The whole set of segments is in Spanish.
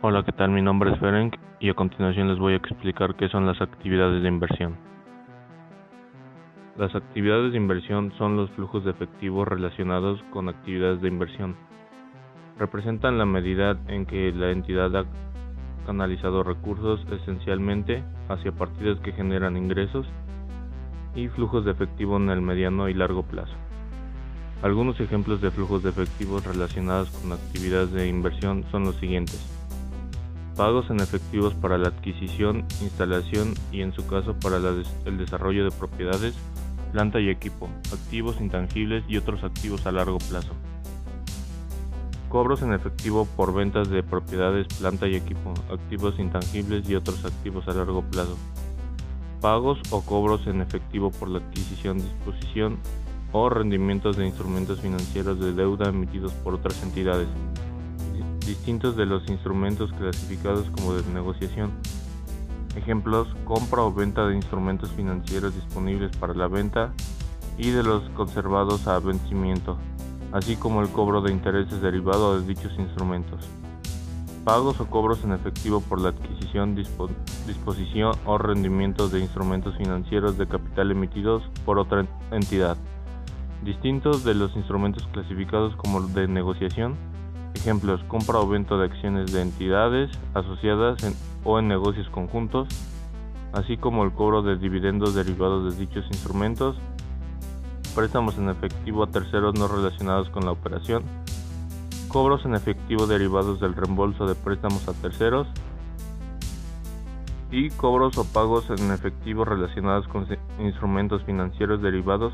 Hola, ¿qué tal? Mi nombre es Ferenc y a continuación les voy a explicar qué son las actividades de inversión. Las actividades de inversión son los flujos de efectivo relacionados con actividades de inversión. Representan la medida en que la entidad ha canalizado recursos esencialmente hacia partidas que generan ingresos y flujos de efectivo en el mediano y largo plazo. Algunos ejemplos de flujos de efectivo relacionados con actividades de inversión son los siguientes pagos en efectivos para la adquisición, instalación y en su caso para el desarrollo de propiedades, planta y equipo, activos intangibles y otros activos a largo plazo. Cobros en efectivo por ventas de propiedades, planta y equipo, activos intangibles y otros activos a largo plazo. Pagos o cobros en efectivo por la adquisición, disposición o rendimientos de instrumentos financieros de deuda emitidos por otras entidades distintos de los instrumentos clasificados como de negociación. Ejemplos, compra o venta de instrumentos financieros disponibles para la venta y de los conservados a vencimiento, así como el cobro de intereses derivados de dichos instrumentos. Pagos o cobros en efectivo por la adquisición, disposición o rendimiento de instrumentos financieros de capital emitidos por otra entidad, distintos de los instrumentos clasificados como de negociación, Ejemplos, compra o venta de acciones de entidades asociadas o en negocios conjuntos, así como el cobro de dividendos derivados de dichos instrumentos, préstamos en efectivo a terceros no relacionados con la operación, cobros en efectivo derivados del reembolso de préstamos a terceros y cobros o pagos en efectivo relacionados con instrumentos financieros derivados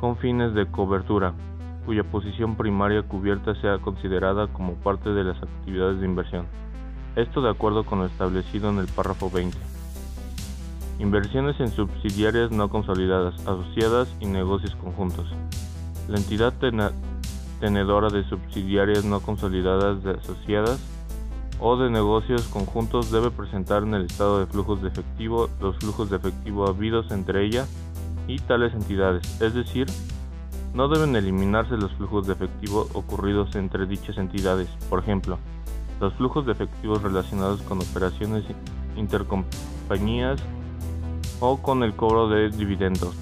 con fines de cobertura cuya posición primaria cubierta sea considerada como parte de las actividades de inversión. Esto de acuerdo con lo establecido en el párrafo 20. Inversiones en subsidiarias no consolidadas, asociadas y negocios conjuntos. La entidad tenedora de subsidiarias no consolidadas asociadas o de negocios conjuntos debe presentar en el estado de flujos de efectivo los flujos de efectivo habidos entre ella y tales entidades, es decir, no deben eliminarse los flujos de efectivo ocurridos entre dichas entidades, por ejemplo, los flujos de efectivo relacionados con operaciones intercompañías o con el cobro de dividendos.